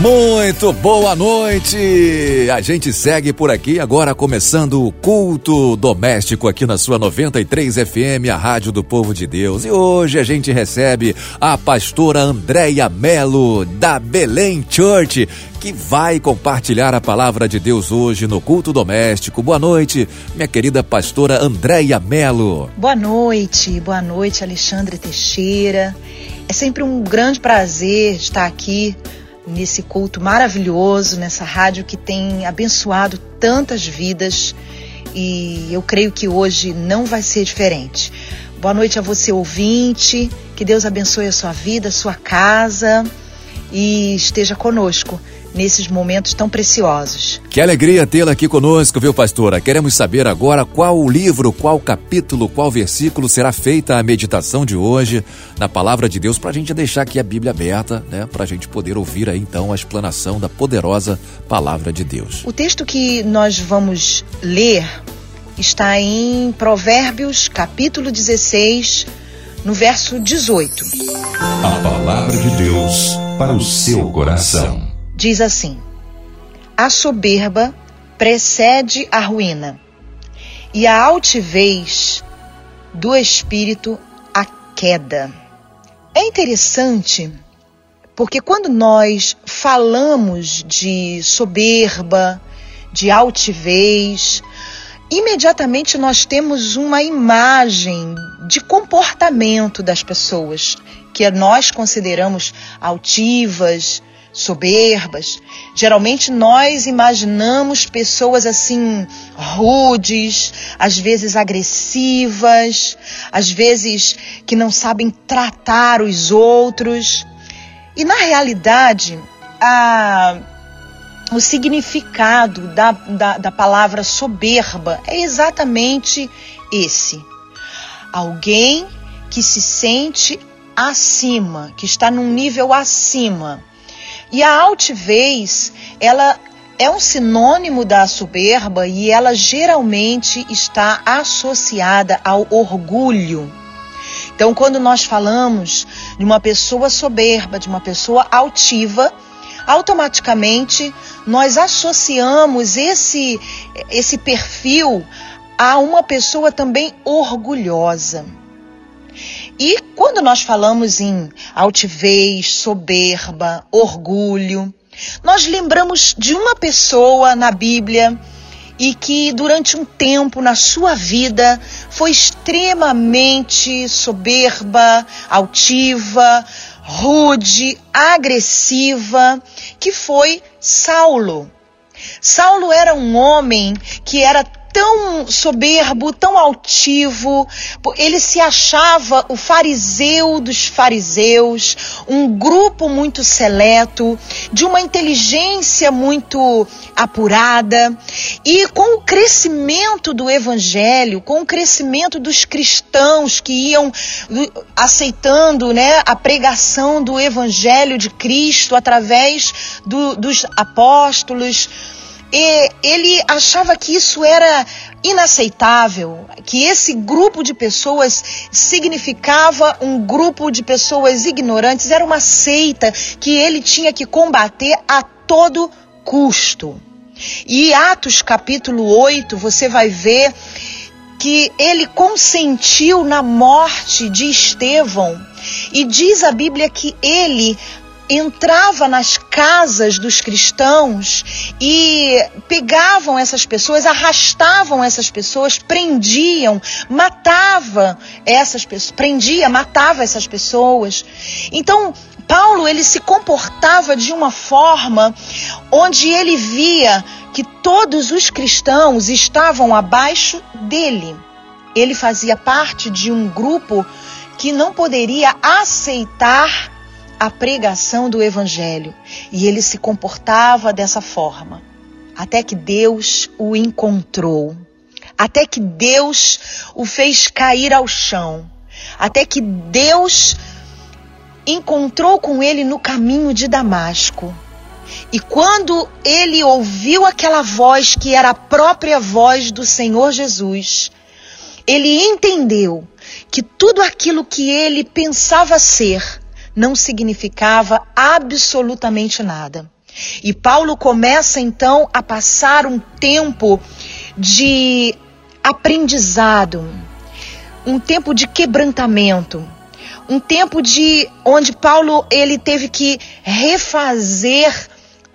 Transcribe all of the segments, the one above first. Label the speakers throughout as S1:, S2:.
S1: Muito boa noite! A gente segue por aqui agora começando o culto doméstico aqui na sua 93 FM, a Rádio do Povo de Deus. E hoje a gente recebe a pastora Andréia Melo da Belém Church, que vai compartilhar a palavra de Deus hoje no culto doméstico. Boa noite, minha querida pastora Andréia Melo.
S2: Boa noite, boa noite, Alexandre Teixeira. É sempre um grande prazer estar aqui nesse culto maravilhoso, nessa rádio que tem abençoado tantas vidas e eu creio que hoje não vai ser diferente. Boa noite a você, ouvinte. Que Deus abençoe a sua vida, a sua casa e esteja conosco nesses momentos tão preciosos.
S1: Que alegria tê-la aqui conosco, viu, pastora? Queremos saber agora qual o livro, qual capítulo, qual versículo será feita a meditação de hoje na palavra de Deus, para a gente deixar aqui a Bíblia aberta, né? Para a gente poder ouvir aí então a explanação da poderosa palavra de Deus.
S2: O texto que nós vamos ler está em Provérbios, capítulo 16, no verso 18.
S3: A palavra de Deus para o seu coração
S2: diz assim: A soberba precede a ruína, e a altivez do espírito a queda. É interessante porque quando nós falamos de soberba, de altivez, imediatamente nós temos uma imagem de comportamento das pessoas que nós consideramos altivas, soberbas. Geralmente nós imaginamos pessoas assim rudes, às vezes agressivas, às vezes que não sabem tratar os outros. E na realidade, a, o significado da, da, da palavra soberba é exatamente esse. Alguém que se sente acima, que está num nível acima e a altivez, ela é um sinônimo da soberba e ela geralmente está associada ao orgulho. Então, quando nós falamos de uma pessoa soberba, de uma pessoa altiva, automaticamente nós associamos esse esse perfil a uma pessoa também orgulhosa. E quando nós falamos em altivez, soberba, orgulho, nós lembramos de uma pessoa na Bíblia e que durante um tempo na sua vida foi extremamente soberba, altiva, rude, agressiva, que foi Saulo. Saulo era um homem que era tão soberbo, tão altivo, ele se achava o fariseu dos fariseus, um grupo muito seleto, de uma inteligência muito apurada, e com o crescimento do evangelho, com o crescimento dos cristãos que iam aceitando né, a pregação do evangelho de Cristo através do, dos apóstolos, e ele achava que isso era inaceitável, que esse grupo de pessoas significava um grupo de pessoas ignorantes, era uma seita que ele tinha que combater a todo custo. E Atos capítulo 8, você vai ver que ele consentiu na morte de Estevão. E diz a Bíblia que ele entrava nas casas dos cristãos e pegavam essas pessoas, arrastavam essas pessoas, prendiam, matava essas pessoas, prendia, matava essas pessoas. Então, Paulo ele se comportava de uma forma onde ele via que todos os cristãos estavam abaixo dele. Ele fazia parte de um grupo que não poderia aceitar a pregação do Evangelho. E ele se comportava dessa forma, até que Deus o encontrou, até que Deus o fez cair ao chão, até que Deus encontrou com ele no caminho de Damasco. E quando ele ouviu aquela voz que era a própria voz do Senhor Jesus, ele entendeu que tudo aquilo que ele pensava ser não significava absolutamente nada. E Paulo começa então a passar um tempo de aprendizado, um tempo de quebrantamento, um tempo de onde Paulo ele teve que refazer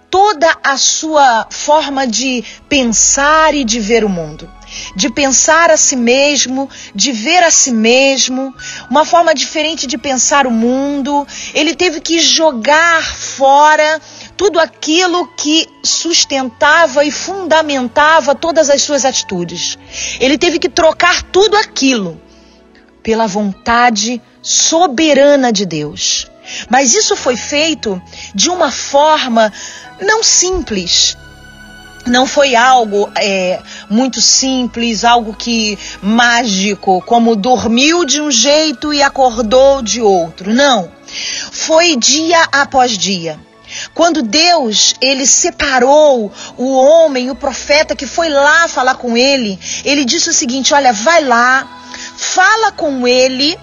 S2: toda a sua forma de pensar e de ver o mundo. De pensar a si mesmo, de ver a si mesmo, uma forma diferente de pensar o mundo. Ele teve que jogar fora tudo aquilo que sustentava e fundamentava todas as suas atitudes. Ele teve que trocar tudo aquilo pela vontade soberana de Deus. Mas isso foi feito de uma forma não simples. Não foi algo é, muito simples, algo que mágico, como dormiu de um jeito e acordou de outro. Não. Foi dia após dia. Quando Deus, ele separou o homem, o profeta que foi lá falar com ele, ele disse o seguinte: "Olha, vai lá, fala com ele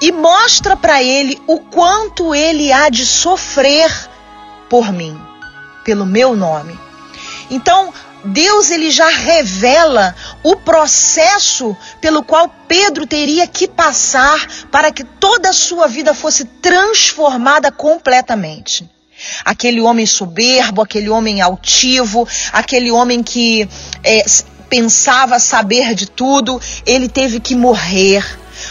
S2: e mostra para ele o quanto ele há de sofrer por mim, pelo meu nome". Então, Deus ele já revela o processo pelo qual Pedro teria que passar para que toda a sua vida fosse transformada completamente. Aquele homem soberbo, aquele homem altivo, aquele homem que é, pensava saber de tudo, ele teve que morrer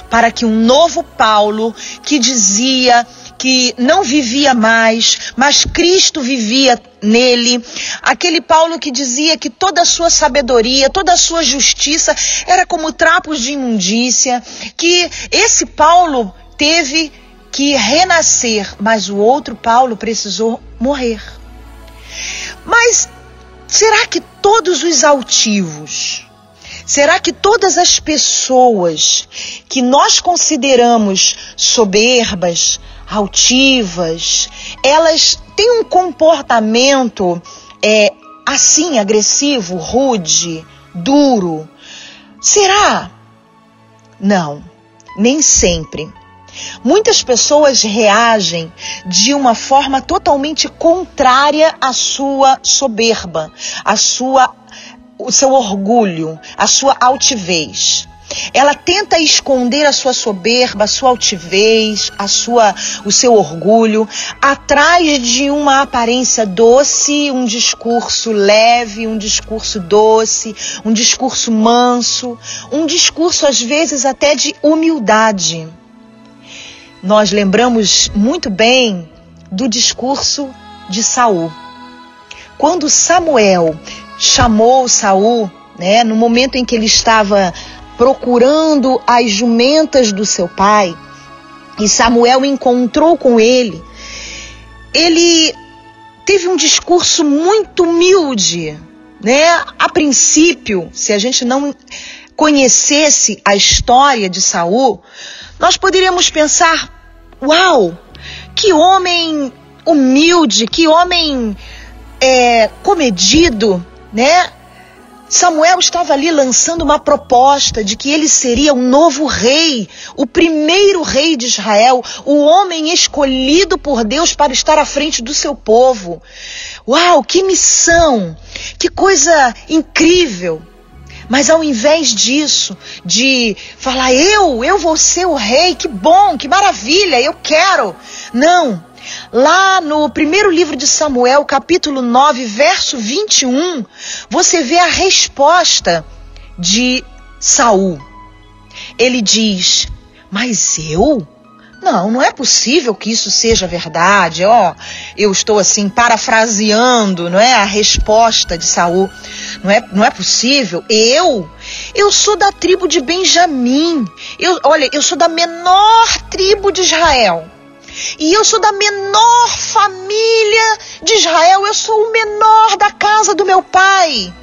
S2: para que um novo Paulo, que dizia que não vivia mais, mas Cristo vivia nele. Aquele Paulo que dizia que toda a sua sabedoria, toda a sua justiça era como trapos de imundícia, que esse Paulo teve que renascer, mas o outro Paulo precisou morrer. Mas será que todos os altivos, será que todas as pessoas que nós consideramos soberbas, altivas, elas têm um comportamento é, assim agressivo, rude, duro? Será? Não, nem sempre. Muitas pessoas reagem de uma forma totalmente contrária à sua soberba, à sua o seu orgulho, à sua altivez. Ela tenta esconder a sua soberba, a sua altivez, a sua, o seu orgulho, atrás de uma aparência doce, um discurso leve, um discurso doce, um discurso manso, um discurso às vezes até de humildade nós lembramos muito bem do discurso de Saul. Quando Samuel chamou Saul, né, no momento em que ele estava procurando as jumentas do seu pai, e Samuel encontrou com ele, ele teve um discurso muito humilde, né? A princípio, se a gente não conhecesse a história de Saul, nós poderíamos pensar: Uau! Que homem humilde, que homem é, comedido, né? Samuel estava ali lançando uma proposta de que ele seria um novo rei, o primeiro rei de Israel, o homem escolhido por Deus para estar à frente do seu povo. Uau, que missão! Que coisa incrível! Mas ao invés disso, de falar, eu, eu vou ser o rei, que bom, que maravilha, eu quero. Não. Lá no primeiro livro de Samuel, capítulo 9, verso 21, você vê a resposta de Saul. Ele diz: Mas eu? Não, não é possível que isso seja verdade. Ó, oh, eu estou assim parafraseando, não é a resposta de Saul. Não é, não é possível. Eu, eu sou da tribo de Benjamim. Eu, olha, eu sou da menor tribo de Israel. E eu sou da menor família de Israel. Eu sou o menor da casa do meu pai.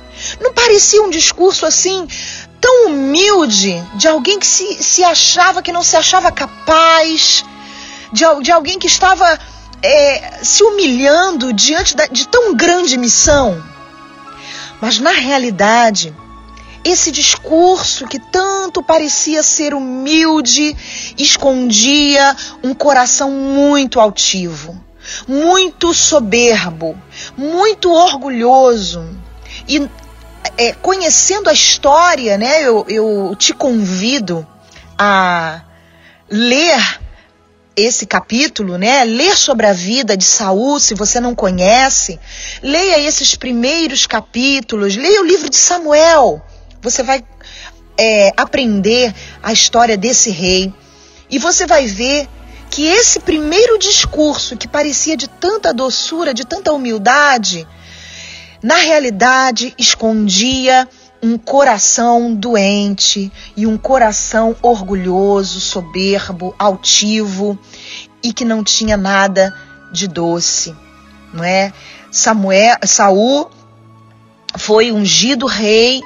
S2: Não parecia um discurso assim tão humilde de alguém que se, se achava, que não se achava capaz, de, de alguém que estava é, se humilhando diante da, de tão grande missão. Mas na realidade, esse discurso que tanto parecia ser humilde escondia um coração muito altivo, muito soberbo, muito orgulhoso. E é, conhecendo a história, né, eu, eu te convido a ler esse capítulo, né? Ler sobre a vida de Saul, se você não conhece, leia esses primeiros capítulos, leia o livro de Samuel. Você vai é, aprender a história desse rei e você vai ver que esse primeiro discurso, que parecia de tanta doçura, de tanta humildade, na realidade escondia um coração doente e um coração orgulhoso, soberbo, altivo e que não tinha nada de doce, não é? Samuel, Saul foi ungido rei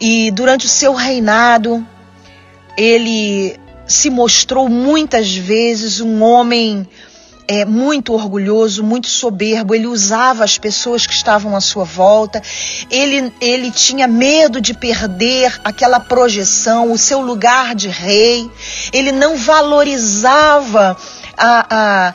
S2: e durante o seu reinado ele se mostrou muitas vezes um homem é, muito orgulhoso, muito soberbo, ele usava as pessoas que estavam à sua volta, ele, ele tinha medo de perder aquela projeção, o seu lugar de rei, ele não valorizava a, a,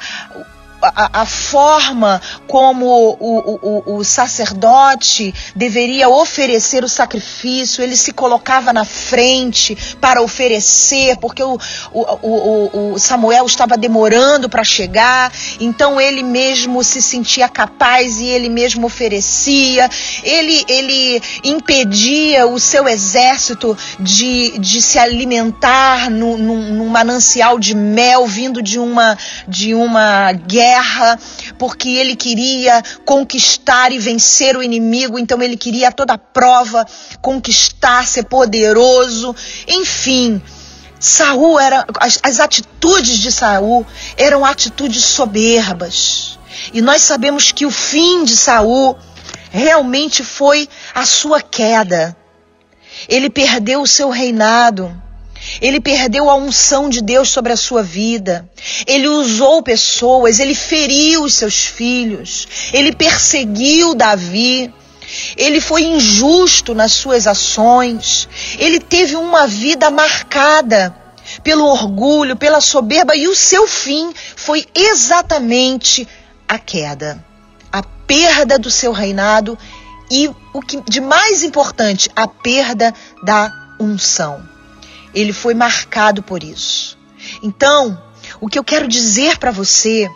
S2: a, a forma como o, o, o, sacerdote deveria oferecer o sacrifício, ele se colocava na frente para oferecer, porque o, o, o Samuel estava demorando para chegar, então ele mesmo se sentia capaz e ele mesmo oferecia, ele, ele impedia o seu exército de, de se alimentar num, num manancial de mel vindo de uma, de uma guerra guerra, porque ele queria conquistar e vencer o inimigo, então ele queria a toda prova conquistar, ser poderoso, enfim. Saul era as, as atitudes de Saul eram atitudes soberbas. E nós sabemos que o fim de Saul realmente foi a sua queda. Ele perdeu o seu reinado. Ele perdeu a unção de Deus sobre a sua vida. Ele usou pessoas, ele feriu os seus filhos, ele perseguiu Davi. Ele foi injusto nas suas ações. Ele teve uma vida marcada pelo orgulho, pela soberba e o seu fim foi exatamente a queda, a perda do seu reinado e o que de mais importante, a perda da unção. Ele foi marcado por isso. Então, o que eu quero dizer para você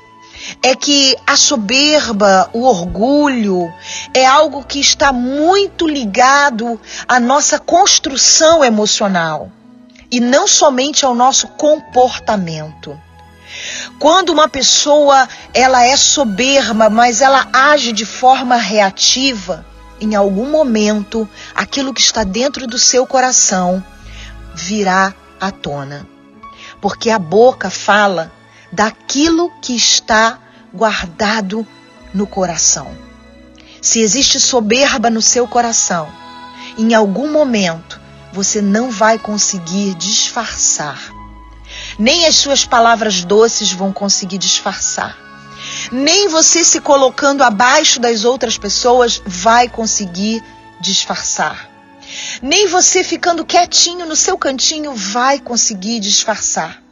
S2: é que a soberba, o orgulho, é algo que está muito ligado à nossa construção emocional e não somente ao nosso comportamento. Quando uma pessoa ela é soberba, mas ela age de forma reativa, em algum momento aquilo que está dentro do seu coração virá à tona. Porque a boca fala daquilo que está guardado no coração. Se existe soberba no seu coração, em algum momento você não vai conseguir disfarçar. Nem as suas palavras doces vão conseguir disfarçar. Nem você se colocando abaixo das outras pessoas vai conseguir disfarçar. Nem você ficando quietinho no seu cantinho vai conseguir disfarçar.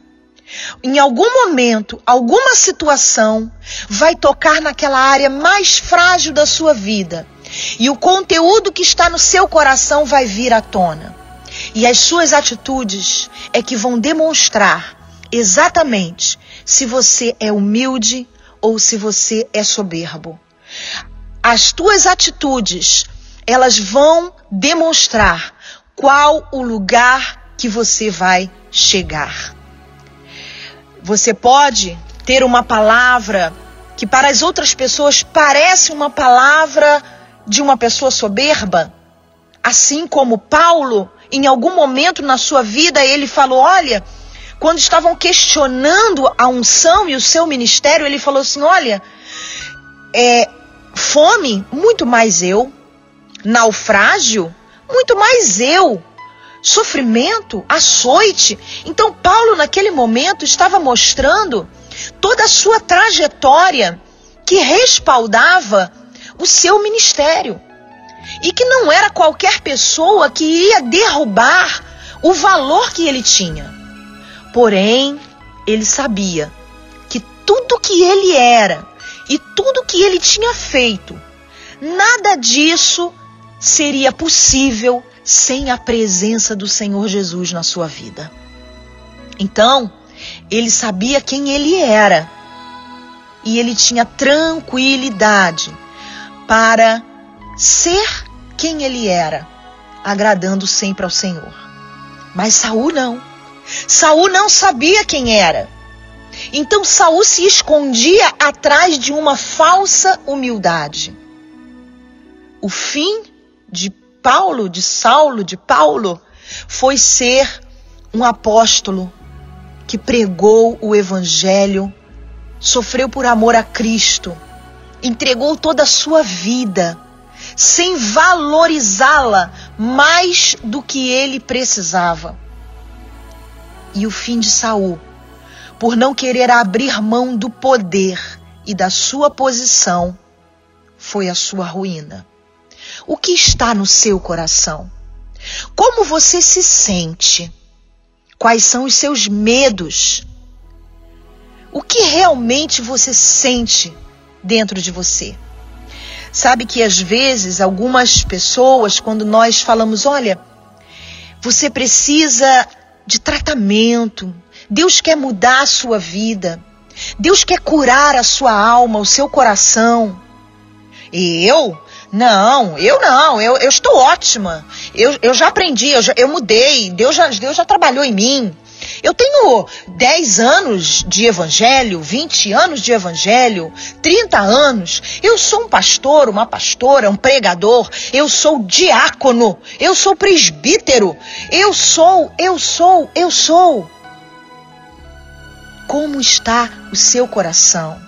S2: Em algum momento, alguma situação vai tocar naquela área mais frágil da sua vida. E o conteúdo que está no seu coração vai vir à tona. E as suas atitudes é que vão demonstrar exatamente se você é humilde ou se você é soberbo. As tuas atitudes elas vão demonstrar qual o lugar que você vai chegar. Você pode ter uma palavra que para as outras pessoas parece uma palavra de uma pessoa soberba, assim como Paulo, em algum momento na sua vida, ele falou: Olha, quando estavam questionando a unção e o seu ministério, ele falou assim: Olha, é, fome, muito mais eu naufrágio, muito mais eu. Sofrimento, açoite. Então, Paulo, naquele momento, estava mostrando toda a sua trajetória que respaldava o seu ministério. E que não era qualquer pessoa que ia derrubar o valor que ele tinha. Porém, ele sabia que tudo que ele era e tudo que ele tinha feito, nada disso seria possível sem a presença do Senhor Jesus na sua vida. Então, ele sabia quem ele era e ele tinha tranquilidade para ser quem ele era, agradando sempre ao Senhor. Mas Saul não. Saul não sabia quem era. Então Saul se escondia atrás de uma falsa humildade. O fim de Paulo, de Saulo, de Paulo, foi ser um apóstolo que pregou o evangelho, sofreu por amor a Cristo, entregou toda a sua vida, sem valorizá-la mais do que ele precisava. E o fim de Saul, por não querer abrir mão do poder e da sua posição, foi a sua ruína. O que está no seu coração? Como você se sente? Quais são os seus medos? O que realmente você sente dentro de você? Sabe que às vezes algumas pessoas, quando nós falamos, olha, você precisa de tratamento, Deus quer mudar a sua vida, Deus quer curar a sua alma, o seu coração. E eu não, eu não, eu, eu estou ótima. Eu, eu já aprendi, eu, já, eu mudei, Deus já, Deus já trabalhou em mim. Eu tenho 10 anos de evangelho, 20 anos de evangelho, 30 anos. Eu sou um pastor, uma pastora, um pregador. Eu sou diácono. Eu sou presbítero. Eu sou, eu sou, eu sou. Como está o seu coração?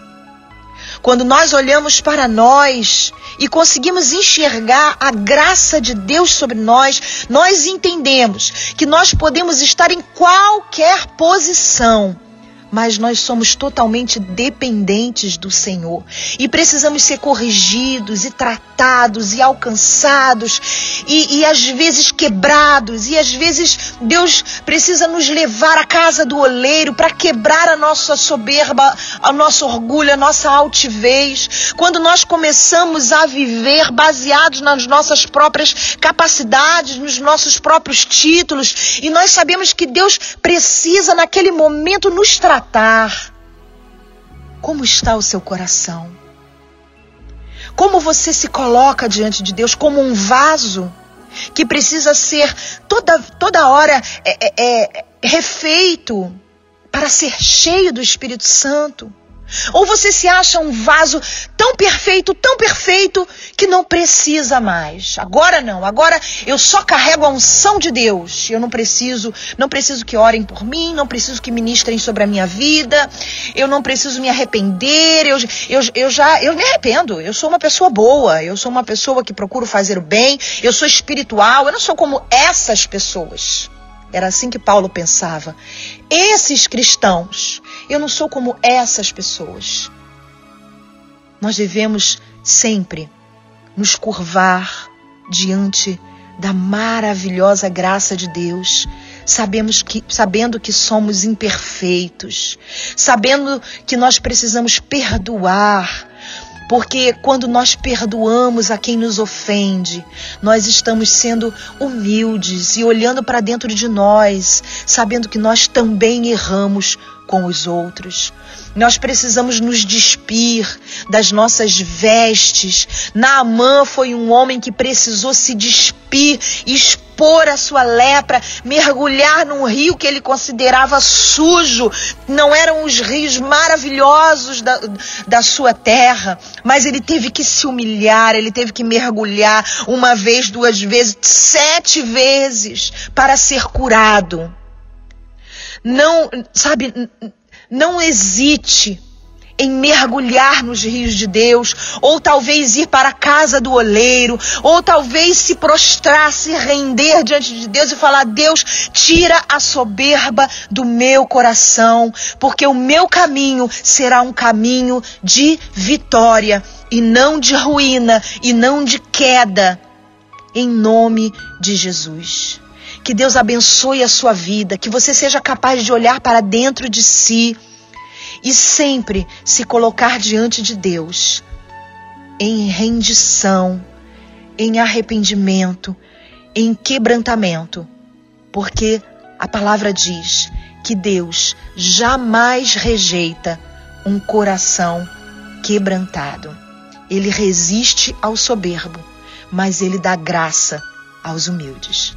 S2: Quando nós olhamos para nós e conseguimos enxergar a graça de Deus sobre nós, nós entendemos que nós podemos estar em qualquer posição mas nós somos totalmente dependentes do Senhor e precisamos ser corrigidos e tratados e alcançados e, e às vezes quebrados e às vezes Deus precisa nos levar à casa do oleiro para quebrar a nossa soberba, o nosso orgulho, a nossa altivez. Quando nós começamos a viver baseados nas nossas próprias capacidades, nos nossos próprios títulos e nós sabemos que Deus precisa naquele momento nos tratar tratar. Como está o seu coração? Como você se coloca diante de Deus como um vaso que precisa ser toda, toda hora é, é, é, refeito para ser cheio do Espírito Santo? Ou você se acha um vaso tão perfeito, tão perfeito, que não precisa mais. Agora não, agora eu só carrego a unção de Deus. Eu não preciso, não preciso que orem por mim, não preciso que ministrem sobre a minha vida, eu não preciso me arrepender, eu, eu, eu já, eu me arrependo. Eu sou uma pessoa boa, eu sou uma pessoa que procuro fazer o bem, eu sou espiritual, eu não sou como essas pessoas. Era assim que Paulo pensava. Esses cristãos, eu não sou como essas pessoas. Nós devemos sempre nos curvar diante da maravilhosa graça de Deus, sabemos que, sabendo que somos imperfeitos, sabendo que nós precisamos perdoar, porque quando nós perdoamos a quem nos ofende, nós estamos sendo humildes e olhando para dentro de nós, sabendo que nós também erramos com os outros. Nós precisamos nos despir das nossas vestes. Naamã foi um homem que precisou se despir, expor a sua lepra, mergulhar num rio que ele considerava sujo. Não eram os rios maravilhosos da, da sua terra, mas ele teve que se humilhar, ele teve que mergulhar uma vez, duas vezes, sete vezes para ser curado. Não, sabe, não hesite em mergulhar nos rios de Deus, ou talvez ir para a casa do oleiro, ou talvez se prostrar, se render diante de Deus e falar: Deus, tira a soberba do meu coração, porque o meu caminho será um caminho de vitória e não de ruína e não de queda, em nome de Jesus. Que Deus abençoe a sua vida, que você seja capaz de olhar para dentro de si e sempre se colocar diante de Deus em rendição, em arrependimento, em quebrantamento, porque a palavra diz que Deus jamais rejeita um coração quebrantado. Ele resiste ao soberbo, mas ele dá graça aos humildes.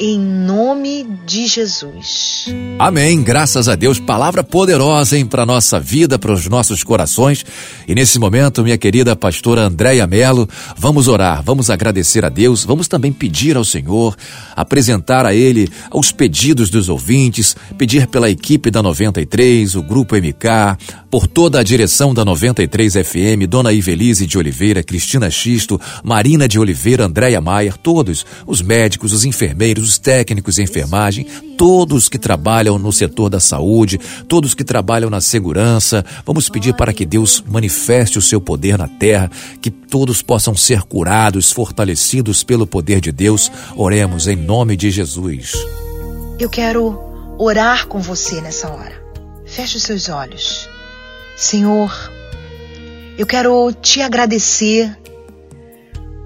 S2: em nome de Jesus.
S1: Amém. Graças a Deus, palavra poderosa hein, para nossa vida, para os nossos corações. E nesse momento, minha querida pastora Andréia Melo, vamos orar, vamos agradecer a Deus, vamos também pedir ao Senhor, apresentar a Ele os pedidos dos ouvintes, pedir pela equipe da 93, o Grupo MK, por toda a direção da 93 FM, Dona Ivelise de Oliveira, Cristina Xisto, Marina de Oliveira, Andréia Maier, todos, os médicos, os enfermeiros, os técnicos em enfermagem, todos que trabalham no setor da saúde, todos que trabalham na segurança. Vamos pedir para que Deus manifeste o seu poder na terra, que todos possam ser curados, fortalecidos pelo poder de Deus. Oremos em nome de Jesus.
S2: Eu quero orar com você nessa hora. Feche os seus olhos. Senhor, eu quero te agradecer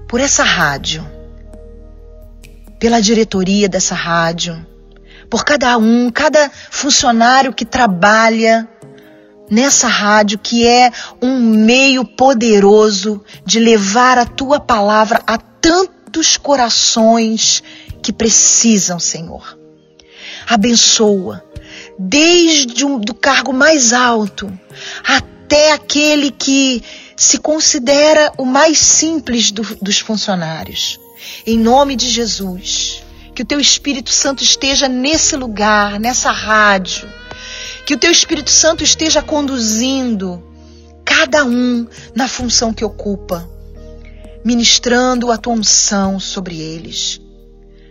S2: por essa rádio pela diretoria dessa rádio, por cada um, cada funcionário que trabalha nessa rádio, que é um meio poderoso de levar a tua palavra a tantos corações que precisam, Senhor. Abençoa, desde o do cargo mais alto até aquele que se considera o mais simples do, dos funcionários. Em nome de Jesus, que o teu Espírito Santo esteja nesse lugar, nessa rádio. Que o teu Espírito Santo esteja conduzindo cada um na função que ocupa, ministrando a tua unção sobre eles.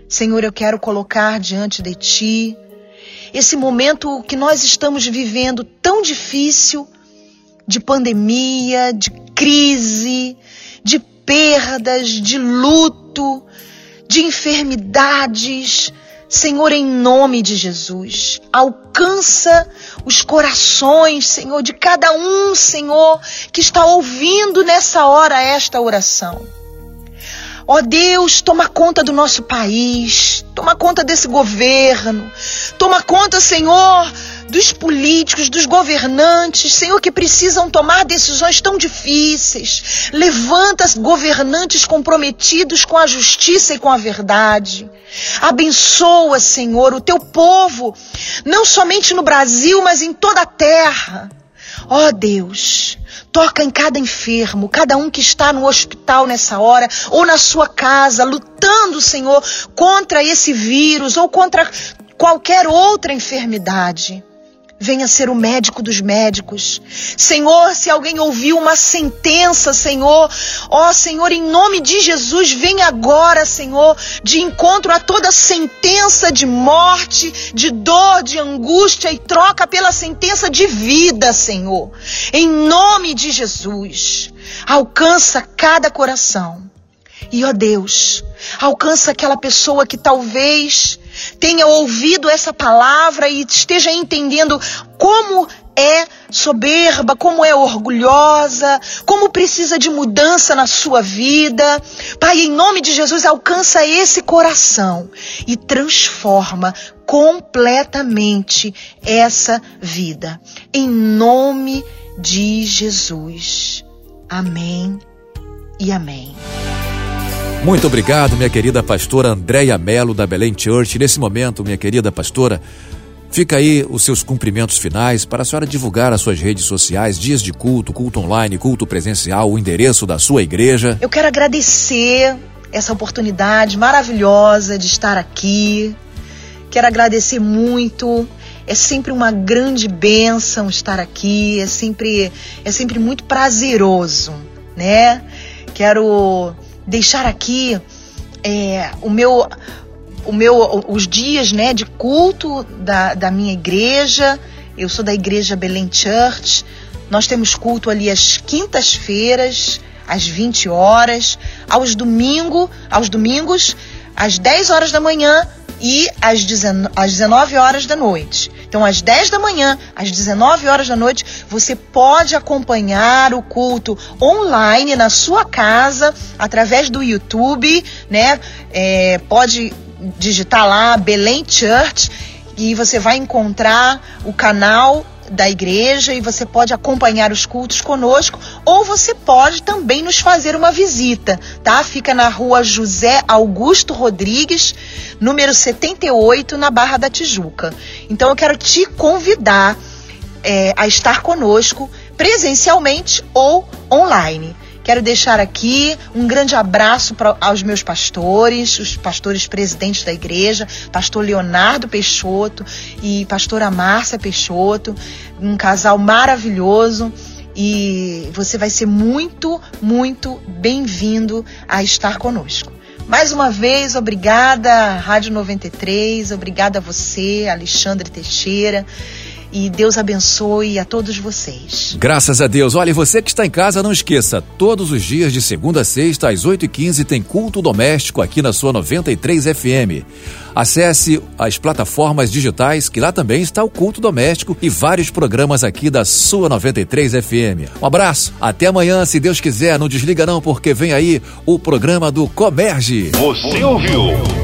S2: Senhor, eu quero colocar diante de ti esse momento que nós estamos vivendo tão difícil de pandemia, de crise, de perdas, de luto, de enfermidades. Senhor, em nome de Jesus, alcança os corações, Senhor, de cada um, Senhor, que está ouvindo nessa hora esta oração. Ó Deus, toma conta do nosso país, toma conta desse governo, toma conta, Senhor, dos políticos, dos governantes, Senhor, que precisam tomar decisões tão difíceis. Levanta governantes comprometidos com a justiça e com a verdade. Abençoa, Senhor, o teu povo, não somente no Brasil, mas em toda a terra. Ó oh, Deus, toca em cada enfermo, cada um que está no hospital nessa hora, ou na sua casa, lutando, Senhor, contra esse vírus ou contra qualquer outra enfermidade venha ser o médico dos médicos. Senhor, se alguém ouviu uma sentença, Senhor, ó Senhor, em nome de Jesus, vem agora, Senhor, de encontro a toda sentença de morte, de dor, de angústia e troca pela sentença de vida, Senhor. Em nome de Jesus, alcança cada coração. E ó Deus, alcança aquela pessoa que talvez tenha ouvido essa palavra e esteja entendendo como é soberba, como é orgulhosa, como precisa de mudança na sua vida. Pai, em nome de Jesus, alcança esse coração e transforma completamente essa vida. Em nome de Jesus. Amém e amém.
S1: Muito obrigado, minha querida pastora Andréia Melo, da Belém Church. Nesse momento, minha querida pastora, fica aí os seus cumprimentos finais para a senhora divulgar as suas redes sociais, dias de culto, culto online, culto presencial, o endereço da sua igreja.
S2: Eu quero agradecer essa oportunidade maravilhosa de estar aqui. Quero agradecer muito É sempre uma grande bênção estar aqui, é sempre, é sempre muito prazeroso, né? Quero deixar aqui é, o meu, o meu, os dias, né, de culto da, da minha igreja. Eu sou da igreja Belém Church. Nós temos culto ali às quintas-feiras, às 20 horas, aos domingo, aos domingos, às 10 horas da manhã e às 19 horas da noite. Então, às 10 da manhã, às 19 horas da noite, você pode acompanhar o culto online na sua casa, através do YouTube, né? É, pode digitar lá Belém Church e você vai encontrar o canal da igreja e você pode acompanhar os cultos conosco ou você pode também nos fazer uma visita, tá? Fica na rua José Augusto Rodrigues, número 78, na Barra da Tijuca. Então eu quero te convidar é, a estar conosco presencialmente ou online. Quero deixar aqui um grande abraço pra, aos meus pastores, os pastores presidentes da igreja, pastor Leonardo Peixoto e pastora Márcia Peixoto, um casal maravilhoso e você vai ser muito, muito bem-vindo a estar conosco. Mais uma vez, obrigada, Rádio 93, obrigada a você, Alexandre Teixeira e Deus abençoe a todos vocês.
S1: Graças a Deus. Olha, você que está em casa, não esqueça, todos os dias de segunda a sexta, às 8h15, tem culto doméstico aqui na sua 93 FM. Acesse as plataformas digitais, que lá também está o culto doméstico e vários programas aqui da sua 93 FM. Um abraço, até amanhã, se Deus quiser. Não desliga não, porque vem aí o programa do Comerge.
S3: Você ouviu?